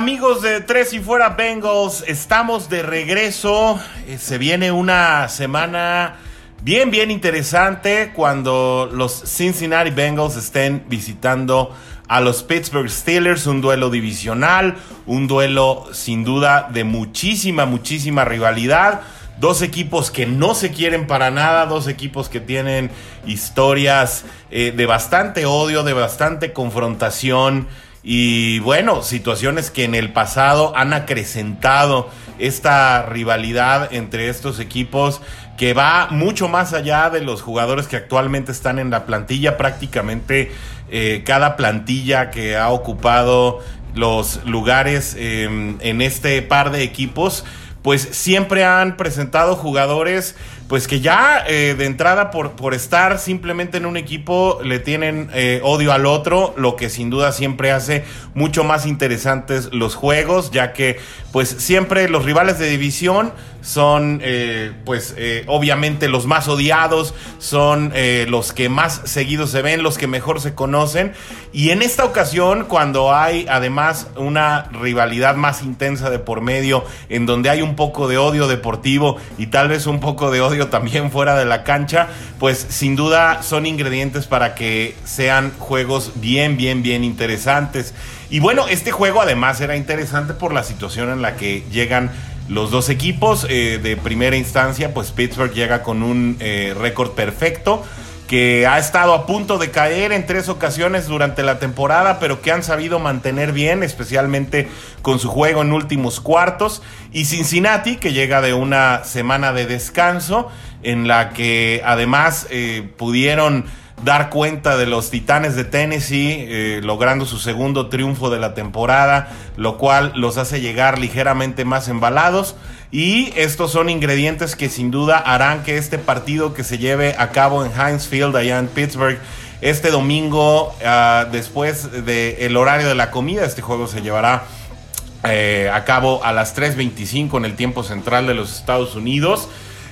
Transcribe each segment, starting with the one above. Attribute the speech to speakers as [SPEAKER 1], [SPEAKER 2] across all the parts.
[SPEAKER 1] Hola, ¿qué tal amigos de Tres y Fuera Bengals? Estamos de regreso. Eh, Se viene una semana bien, bien interesante cuando los Cincinnati Bengals estén visitando a los Pittsburgh Steelers. Un duelo divisional, un duelo sin duda de muchísima, muchísima rivalidad. Dos equipos que no se quieren para nada, dos equipos que tienen historias eh, de bastante odio, de bastante confrontación. Y bueno, situaciones que en el pasado han acrecentado esta rivalidad entre estos equipos que va mucho más allá de los jugadores que actualmente están en la plantilla. Prácticamente eh, cada plantilla que ha ocupado los lugares eh, en este par de equipos, pues siempre han presentado jugadores pues que ya eh, de entrada por, por estar simplemente en un equipo le tienen eh, odio al otro, lo que sin duda siempre hace mucho más interesantes los juegos, ya que pues siempre los rivales de división son eh, pues eh, obviamente los más odiados, son eh, los que más seguidos se ven, los que mejor se conocen. Y en esta ocasión, cuando hay además una rivalidad más intensa de por medio, en donde hay un poco de odio deportivo y tal vez un poco de odio también fuera de la cancha, pues sin duda son ingredientes para que sean juegos bien, bien, bien interesantes. Y bueno, este juego además era interesante por la situación en la que llegan los dos equipos. Eh, de primera instancia, pues Pittsburgh llega con un eh, récord perfecto que ha estado a punto de caer en tres ocasiones durante la temporada, pero que han sabido mantener bien, especialmente con su juego en últimos cuartos. Y Cincinnati, que llega de una semana de descanso, en la que además eh, pudieron dar cuenta de los Titanes de Tennessee, eh, logrando su segundo triunfo de la temporada, lo cual los hace llegar ligeramente más embalados. Y estos son ingredientes que sin duda harán que este partido que se lleve a cabo en Heinz Field, allá en Pittsburgh, este domingo, uh, después del de horario de la comida, este juego se llevará eh, a cabo a las 3.25 en el tiempo central de los Estados Unidos.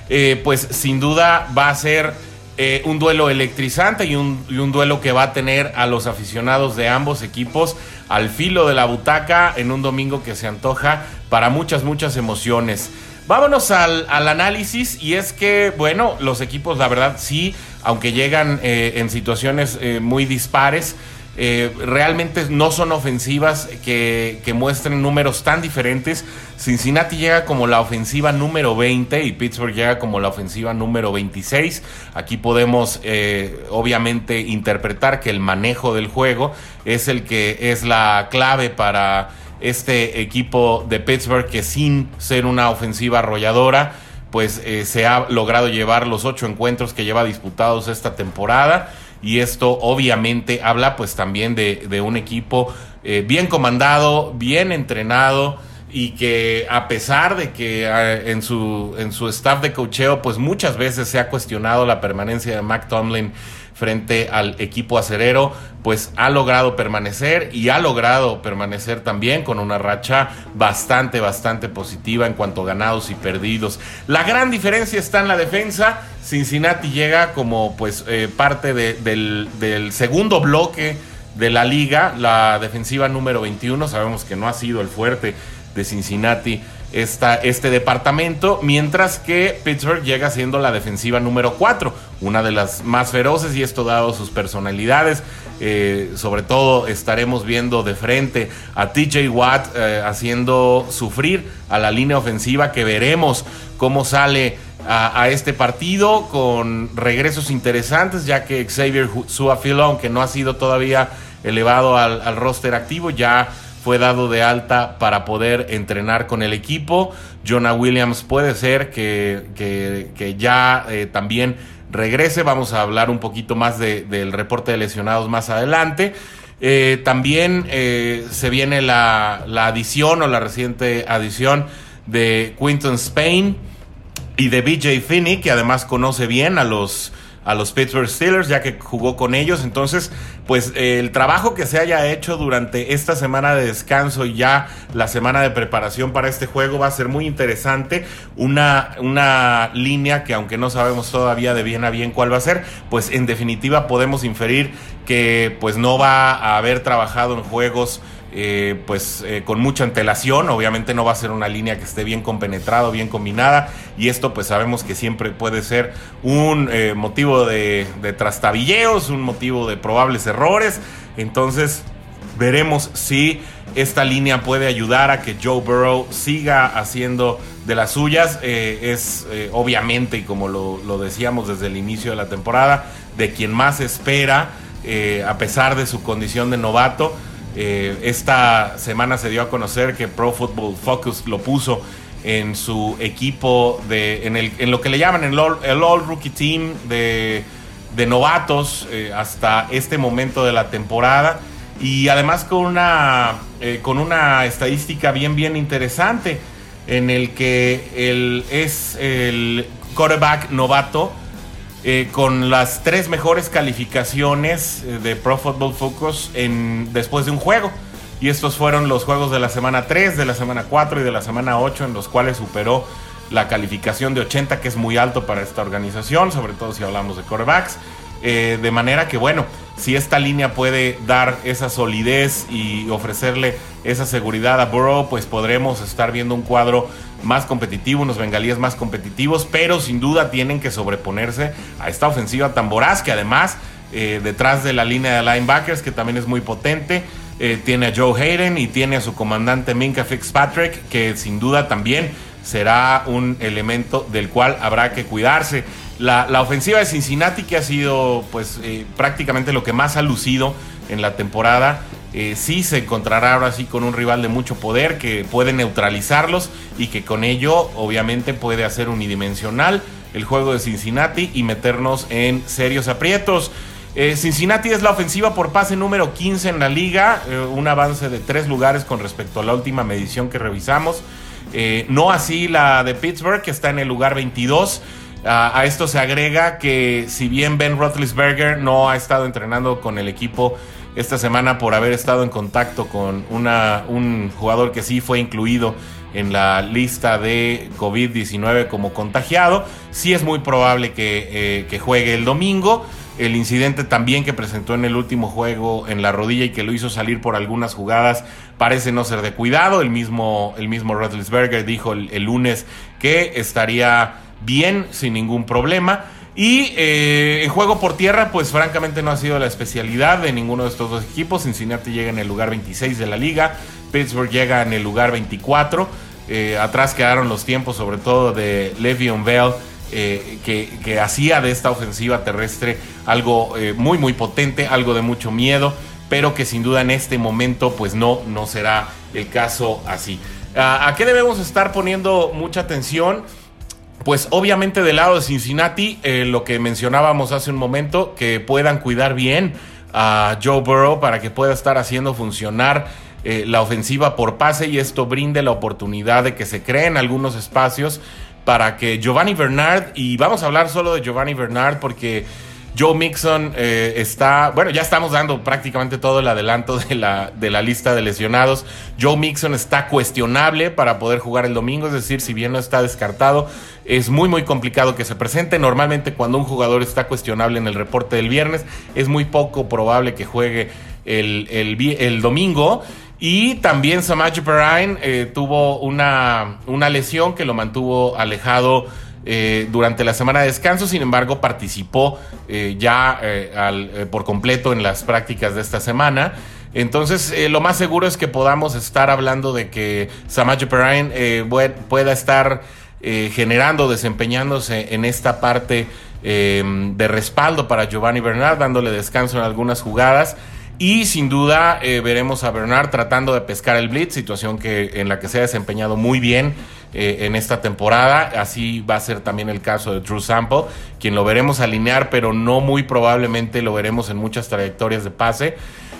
[SPEAKER 1] Eh, pues sin duda va a ser eh, un duelo electrizante y un, un, duelo que va a tener a los aficionados de ambos equipos al filo de la butaca en un domingo que se antoja para muchas, muchas emociones. Vámonos al, al análisis y es que, bueno, los equipos, la verdad, sí, aunque llegan eh, en situaciones eh, muy dispares, eh, realmente no son ofensivas que, muestren números tan diferentes. Cincinnati llega como la ofensiva número 20 y Pittsburgh llega como la ofensiva número 26. Aquí podemos eh, obviamente interpretar que el manejo del juego es el que es la clave para este equipo de Pittsburgh que sin ser una ofensiva arrolladora pues eh, se ha logrado llevar los ocho encuentros que lleva disputados esta temporada y esto obviamente habla pues también de, de un equipo eh, bien comandado, bien entrenado y que a pesar de que eh, en, su, en su staff de cocheo pues muchas veces se ha cuestionado la permanencia de Mac Tomlin frente al equipo acerero, pues ha logrado permanecer y ha logrado permanecer también con una racha bastante, bastante positiva en cuanto a ganados y perdidos. La gran diferencia está en la defensa. Cincinnati llega como pues eh, parte de, del, del segundo bloque de la liga, la defensiva número 21. Sabemos que no ha sido el fuerte de Cincinnati esta, este departamento, mientras que Pittsburgh llega siendo la defensiva número 4, una de las más feroces y esto dado sus personalidades. Eh, sobre todo estaremos viendo de frente a TJ Watt eh, haciendo sufrir a la línea ofensiva que veremos cómo sale a, este partido con regresos interesantes, ya que Xavier Suafilo, aunque no ha sido todavía elevado al roster activo, ya fue dado de alta para poder entrenar con el equipo. Jonah Williams puede ser que, que, ya eh, también regrese. Vamos a hablar un poquito más de, del reporte de lesionados más adelante. Eh, también eh, se viene la, la, adición o la reciente adición de Quinton Spain y de BJ Finney, que además conoce bien a los a los Pittsburgh Steelers, ya que jugó con ellos. Entonces, pues el trabajo que se haya hecho durante esta semana de descanso y ya la semana de preparación para este juego va a ser muy interesante. Una, una línea que aunque no sabemos todavía de bien a bien cuál va a ser, pues en definitiva podemos inferir que pues no va a haber trabajado en juegos eh, pues eh, con mucha antelación. Obviamente no va a ser una línea que esté bien compenetrada, bien combinada. Y esto pues sabemos que siempre puede ser un eh, motivo de, trastabilleos, un motivo de probables errores. Entonces veremos si esta línea puede ayudar a que Joe Burrow siga haciendo de las suyas. es obviamente, y como lo, decíamos desde el inicio de la temporada, de quien más espera, a pesar de su condición de novato. Eh, esta semana se dio a conocer que Pro Football Focus lo puso en su equipo de en, el, lo que le llaman el All, el Rookie Team de, novatos eh, hasta este momento de la temporada. Y además con una eh, con una estadística bien bien interesante en el que él es el quarterback novato eh, con las tres mejores calificaciones eh, de Pro Football Focus en, después de un juego. Y estos fueron los juegos de la semana 3, de la semana 4 y de la semana 8, en los cuales superó la calificación de 80, que es muy alto para esta organización, sobre todo si hablamos de quarterbacks. Eh, de manera que, bueno, si esta línea puede dar esa solidez y ofrecerle esa seguridad a Burrow, pues podremos estar viendo un cuadro más competitivo, unos bengalíes más competitivos, pero sin duda tienen que sobreponerse a esta ofensiva tan voraz que además eh, detrás de la línea de linebackers, que también es muy potente, eh, tiene a Joe Hayden y tiene a su comandante Minka Fitzpatrick, que sin duda también será un elemento del cual habrá que cuidarse. La, ofensiva de Cincinnati, que ha sido pues eh, prácticamente lo que más ha lucido en la temporada, eh, sí se encontrará ahora sí con un rival de mucho poder que puede neutralizarlos y que con ello obviamente puede hacer unidimensional el juego de Cincinnati y meternos en serios aprietos. Eh, Cincinnati es la ofensiva por pase número 15 en la liga, un avance de tres lugares con respecto a la última medición que revisamos. No así la de Pittsburgh, que está en el lugar 22. a esto se agrega que si bien Ben Roethlisberger no ha estado entrenando con el equipo esta semana por haber estado en contacto con una, un jugador que sí fue incluido en la lista de COVID-19 como contagiado. Sí es muy probable que, eh, juegue el domingo. El incidente también que presentó en el último juego en la rodilla y que lo hizo salir por algunas jugadas parece no ser de cuidado. El mismo, el mismo dijo el lunes que estaría bien, sin ningún problema. Y eh, en juego por tierra, pues francamente no ha sido la especialidad de ninguno de estos dos equipos. Cincinnati llega en el lugar 26 de la liga, Pittsburgh llega en el lugar 24. Eh, atrás quedaron los tiempos, sobre todo de Le'Veon Bell, eh, que, hacía de esta ofensiva terrestre algo muy, muy potente, algo de mucho miedo, pero que sin duda en este momento, pues no, no será el caso así. ¿A qué debemos estar poniendo mucha atención? Pues obviamente del lado de Cincinnati, eh, lo que mencionábamos hace un momento, que puedan cuidar bien a Joe Burrow para que pueda estar haciendo funcionar eh, la ofensiva por pase y esto brinde la oportunidad de que se creen algunos espacios para que Giovanni Bernard, y vamos a hablar solo de Giovanni Bernard porque Joe Mixon eh, está, bueno, ya estamos dando prácticamente todo el adelanto de la, de la lista de lesionados. Joe Mixon está cuestionable para poder jugar el domingo, es decir, si bien no está descartado, es muy muy complicado que se presente. Normalmente cuando un jugador está cuestionable en el reporte del viernes, es muy poco probable que juegue el, el, domingo. Y también Samaje Perrine eh, tuvo una, una lesión que lo mantuvo alejado eh, durante la semana de descanso, sin embargo participó eh, ya eh, por completo en las prácticas de esta semana. Entonces, lo más seguro es que podamos estar hablando de que Samaje Perrine pueda estar generando, desempeñándose en esta parte de respaldo para Giovanni Bernard, dándole descanso en algunas jugadas. Y sin duda veremos a Bernard tratando de pescar el blitz, situación que, en la que se ha desempeñado muy bien eh, en esta temporada. Así va a ser también el caso de Drew Sample, quien lo veremos alinear, pero no muy probablemente lo veremos en muchas trayectorias de pase.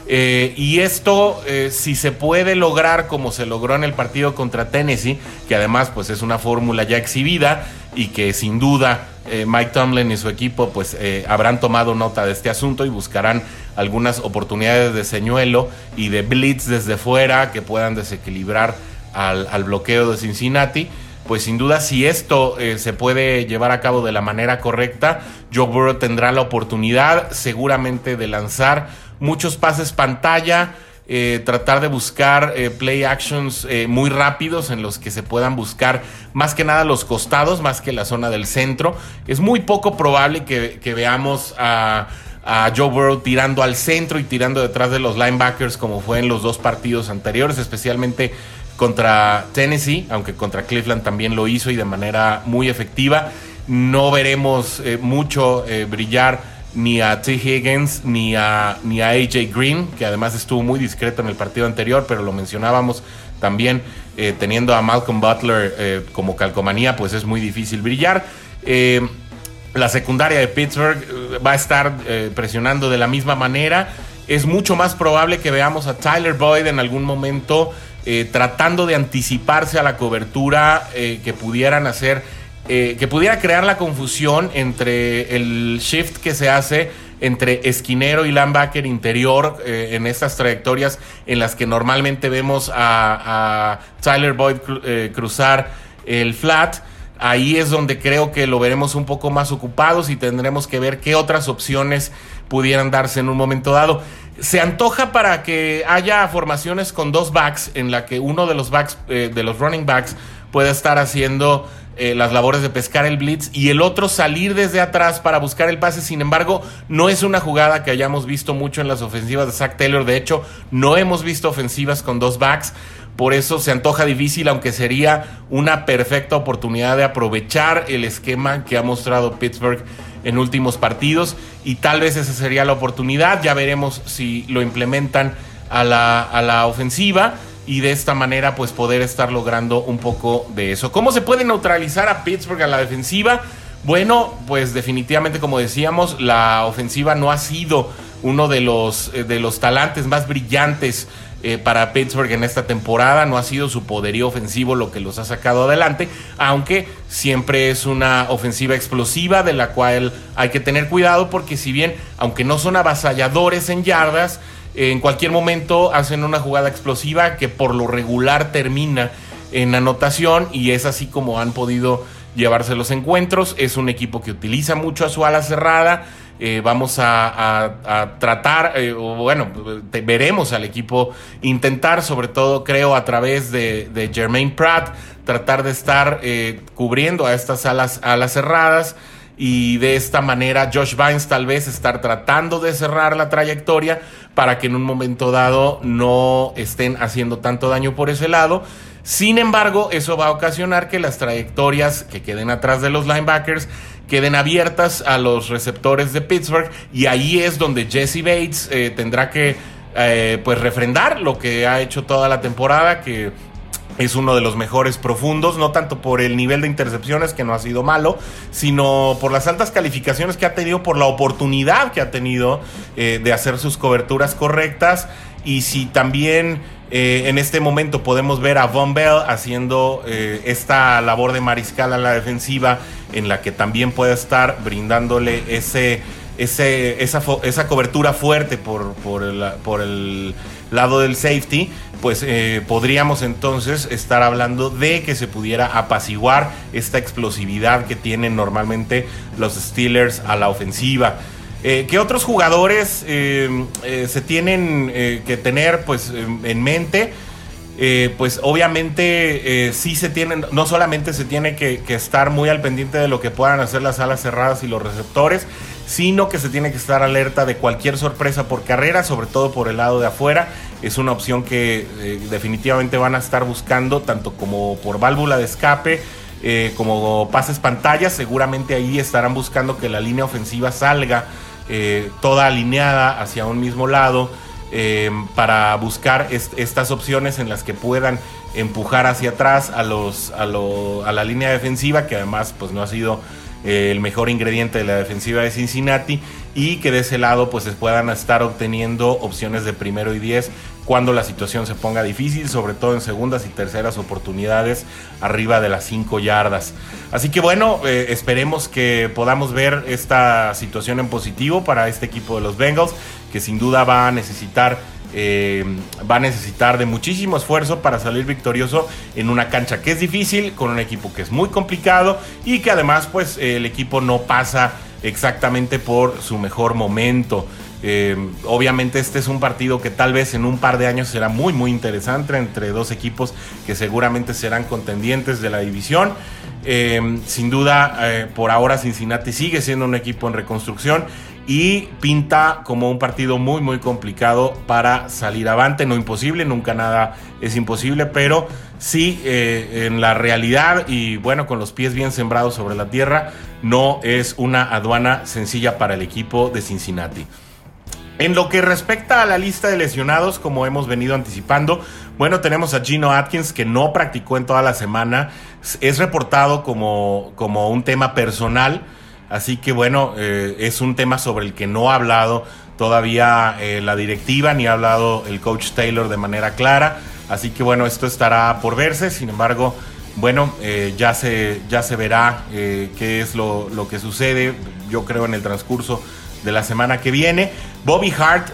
[SPEAKER 1] Eh, y esto, eh, si se puede lograr como se logró en el partido contra Tennessee, que además pues es una fórmula ya exhibida y que sin duda Mike Tomlin y su equipo pues habrán tomado nota de este asunto y buscarán algunas oportunidades de señuelo y de blitz desde fuera que puedan desequilibrar al, bloqueo de Cincinnati. Pues sin duda si esto eh, se puede llevar a cabo de la manera correcta, Joe Burrow tendrá la oportunidad seguramente de lanzar muchos pases pantalla, eh, tratar de buscar eh, play actions eh, muy rápidos en los que se puedan buscar más que nada los costados, más que la zona del centro. Es muy poco probable que, veamos a, a, Joe Burrow tirando al centro y tirando detrás de los linebackers como fue en los dos partidos anteriores, especialmente contra Tennessee, aunque contra Cleveland también lo hizo y de manera muy efectiva. No veremos mucho brillar ni a T. Higgins, ni a, ni a AJ Green, que además estuvo muy discreto en el partido anterior, pero lo mencionábamos también, eh, teniendo a Malcolm Butler eh, como calcomanía, pues es muy difícil brillar. Eh, la secundaria de Pittsburgh va a estar presionando de la misma manera. Es mucho más probable que veamos a Tyler Boyd en algún momento tratando de anticiparse a la cobertura que pudieran hacer eh, que pudiera crear la confusión entre el shift que se hace entre esquinero y linebacker interior eh, en estas trayectorias en las que normalmente vemos a, Tyler Boyd eh, cruzar el flat. Ahí es donde creo que lo veremos un poco más ocupados y tendremos que ver qué otras opciones pudieran darse en un momento dado. Se antoja para que haya formaciones con dos backs en la que uno de los backs, de los running backs, pueda estar haciendo eh, las labores de pescar el blitz y el otro salir desde atrás para buscar el pase. Sin embargo, no es una jugada que hayamos visto mucho en las ofensivas de Zach Taylor. De hecho, no hemos visto ofensivas con dos backs. Por eso se antoja difícil, aunque sería una perfecta oportunidad de aprovechar el esquema que ha mostrado Pittsburgh en últimos partidos. Y tal vez esa sería la oportunidad. Ya veremos si lo implementan a la, a la ofensiva y de esta manera pues poder estar logrando un poco de eso. ¿Cómo se puede neutralizar a Pittsburgh a la defensiva? Bueno, pues definitivamente como decíamos, la ofensiva no ha sido uno de los, eh, de los talantes más brillantes eh, para Pittsburgh en esta temporada. No ha sido su poderío ofensivo lo que los ha sacado adelante, aunque siempre es una ofensiva explosiva de la cual hay que tener cuidado porque si bien, aunque no son avasalladores en yardas, en cualquier momento hacen una jugada explosiva que por lo regular termina en anotación y es así como han podido llevarse los encuentros. Es un equipo que utiliza mucho a su ala cerrada. Eh, vamos a, tratar, eh, bueno, veremos al equipo intentar, sobre todo creo a través de, de Jermaine Pratt, tratar de estar eh, cubriendo a estas alas, alas cerradas y de esta manera Josh Vines tal vez estar tratando de cerrar la trayectoria para que en un momento dado no estén haciendo tanto daño por ese lado. Sin embargo, eso va a ocasionar que las trayectorias que queden atrás de los linebackers queden abiertas a los receptores de Pittsburgh y ahí es donde Jesse Bates eh, tendrá que eh, pues refrendar lo que ha hecho toda la temporada que es uno de los mejores profundos, no tanto por el nivel de intercepciones, que no ha sido malo, sino por las altas calificaciones que ha tenido, por la oportunidad que ha tenido eh, de hacer sus coberturas correctas. Y si también eh, en este momento podemos ver a Von Bell haciendo eh, esta labor de mariscal a la defensiva, en la que también puede estar brindándole ese, esa, esa cobertura fuerte por, por el lado del safety pues eh, podríamos entonces estar hablando de que se pudiera apaciguar esta explosividad que tienen normalmente los Steelers a la ofensiva. Eh, ¿Qué otros jugadores eh, se tienen que tener pues, en mente? pues obviamente sí se tienen, no solamente se tiene que, que, estar muy al pendiente de lo que puedan hacer las alas cerradas y los receptores, sino que se tiene que estar alerta de cualquier sorpresa por carrera, sobre todo por el lado de afuera es una opción que eh, definitivamente van a estar buscando tanto como por válvula de escape eh, como pases pantallas. Seguramente ahí estarán buscando que la línea ofensiva salga eh, toda alineada hacia un mismo lado para buscar estas opciones en las que puedan empujar hacia atrás a, los, a, a la línea defensiva, que además pues, no ha sido el mejor ingrediente de la defensiva de Cincinnati y que de ese lado pues puedan estar obteniendo opciones de primero y diez cuando la situación se ponga difícil, sobre todo en segundas y terceras oportunidades arriba de las 5 yardas. Así que bueno, eh, esperemos que podamos ver esta situación en positivo para este equipo de los Bengals, que sin duda va a necesitar eh, va a necesitar de muchísimo esfuerzo para salir victorioso en una cancha que es difícil, con un equipo que es muy complicado y que además pues el equipo no pasa exactamente por su mejor momento. Eh, obviamente este es un partido que tal vez en un par de años será muy muy interesante entre dos equipos que seguramente serán contendientes de la división. Eh, sin duda, eh, por ahora Cincinnati sigue siendo un equipo en reconstrucción y pinta como un partido muy muy complicado para salir avante, no imposible, nunca nada es imposible, pero sí en la realidad y bueno, con los pies bien sembrados sobre la tierra, no es una aduana sencilla para el equipo de Cincinnati. En lo que respecta a la lista de lesionados, como hemos venido anticipando, bueno, tenemos a Gino Atkins que no practicó en toda la semana. Es reportado como, como un tema personal. Así que bueno, eh, es un tema sobre el que no ha hablado todavía eh, la directiva ni ha hablado el coach Taylor de manera clara. Así que bueno, esto estará por verse. Sin embargo, bueno, eh, ya, se, ya se verá qué es lo, lo que sucede. Yo creo en el transcurso de la semana que viene. Bobby Hart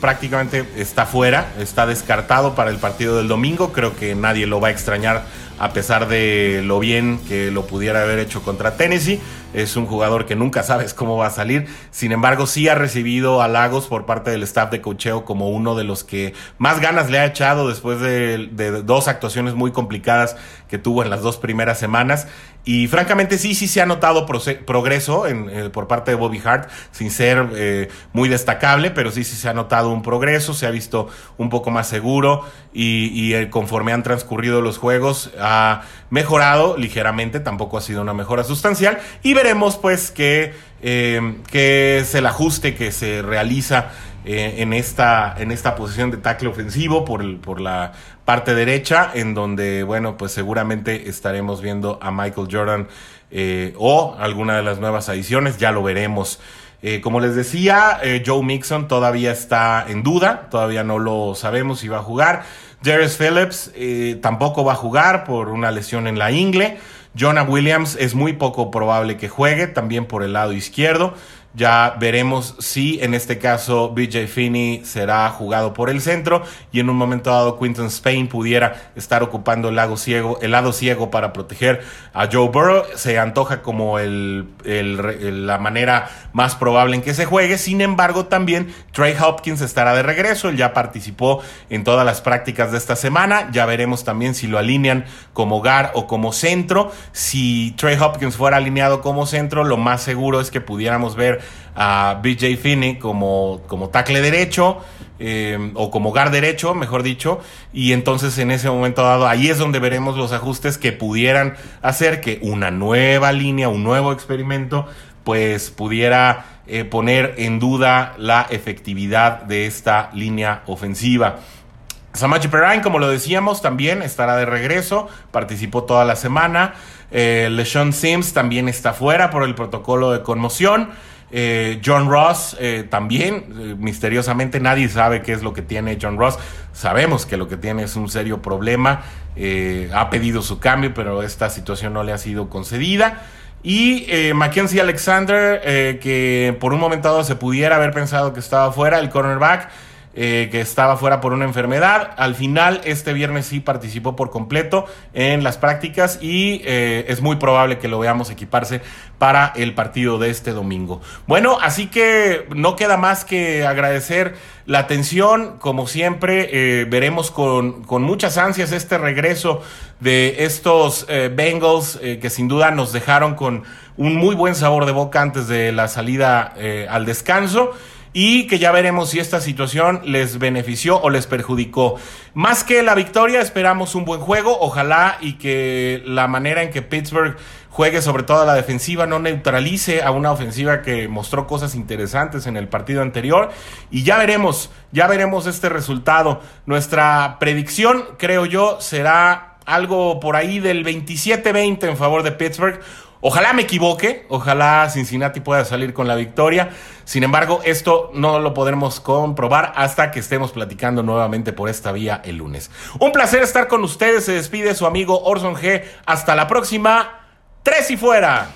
[SPEAKER 1] prácticamente está fuera, está descartado para el partido del domingo. Creo que nadie lo va a extrañar a pesar de lo bien que lo pudiera haber hecho contra Tennessee. Es un jugador que nunca sabes cómo va a salir. Sin embargo, sí ha recibido halagos por parte del staff de cocheo como uno de los que más ganas le ha echado después de, dos actuaciones muy complicadas que tuvo en las dos primeras semanas. Y francamente sí, sí se ha notado progreso en, eh, por parte de Bobby Hart, sin ser eh, muy destacable, pero sí, sí se ha notado un progreso, se ha visto un poco más seguro y, y eh, conforme han transcurrido los juegos ha mejorado ligeramente, tampoco ha sido una mejora sustancial y veremos pues que, que es el ajuste que se realiza en, esta, en esta posición de tackle ofensivo por, por la parte derecha, en donde, bueno, pues seguramente estaremos viendo a Michael Jordan eh, o alguna de las nuevas adiciones, ya lo veremos. Eh, como les decía, eh, Joe Mixon todavía está en duda, todavía no lo sabemos si va a jugar. Darius Phillips tampoco va a jugar por una lesión en la ingle. Jonah Williams es muy poco probable que juegue, también por el lado izquierdo. Ya veremos si en este caso BJ Finney será jugado por el centro y en un momento dado Quinton Spain pudiera estar ocupando el lado ciego, el lado ciego para proteger a Joe Burrow. Se antoja como el, la manera más probable en que se juegue. Sin embargo, también Trey Hopkins estará de regreso. Él ya participó en todas las prácticas de esta semana. Ya veremos también si lo alinean como gar o como centro. Si Trey Hopkins fuera alineado como centro, lo más seguro es que pudiéramos ver a BJ Finney como, como tackle derecho. Eh, o como guard derecho, mejor dicho, y entonces en ese momento dado, ahí es donde veremos los ajustes que pudieran hacer que una nueva línea, un nuevo experimento, pues pudiera eh, poner en duda la efectividad de esta línea ofensiva. Samachi Perrine, como lo decíamos, también estará de regreso, participó toda la semana. Eh, LeSean Sims también está fuera por el protocolo de conmoción. Eh, John Ross eh, también, eh, misteriosamente nadie sabe qué es lo que tiene John Ross. Sabemos que lo que tiene es un serio problema. ha pedido su cambio, pero esta situación no le ha sido concedida. Y Mackenzie Alexander, que por un momento dado se pudiera haber pensado que estaba fuera, el cornerback, eh, que estaba fuera por una enfermedad. Al final, este viernes sí participó por completo en las prácticas y eh, es muy probable que lo veamos equiparse para el partido de este domingo. Bueno, así que no queda más que agradecer la atención. Como siempre, eh, veremos con, con, muchas ansias este regreso de estos Bengals que sin duda nos dejaron con un muy buen sabor de boca antes de la salida al descanso y que ya veremos si esta situación les benefició o les perjudicó. Más que la victoria, esperamos un buen juego, ojalá y que la manera en que Pittsburgh juegue sobre todo a la defensiva, no neutralice a una ofensiva que mostró cosas interesantes en el partido anterior. Y ya veremos, ya veremos este resultado. Nuestra predicción, creo yo, será algo por ahí del 27-20 en favor de Pittsburgh. Ojalá me equivoque, ojalá Cincinnati pueda salir con la victoria. Sin embargo, esto no lo podremos comprobar hasta que estemos platicando nuevamente por esta vía el lunes. Un placer estar con ustedes. Se despide su amigo Orson G. Hasta la próxima. Tres y fuera.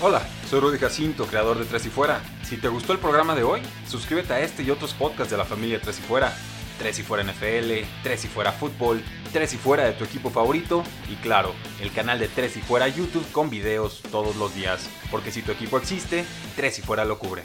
[SPEAKER 2] Hola, soy Rudy Jacinto, creador de Tres y Fuera. Si te gustó el programa de hoy, suscríbete a este y otros podcasts de la familia Tres y Fuera. Tres y fuera NFL, Tres y fuera fútbol, Tres y fuera de tu equipo favorito y claro, el canal de Tres y fuera YouTube con videos todos los días, porque si tu equipo existe, Tres y fuera lo cubre.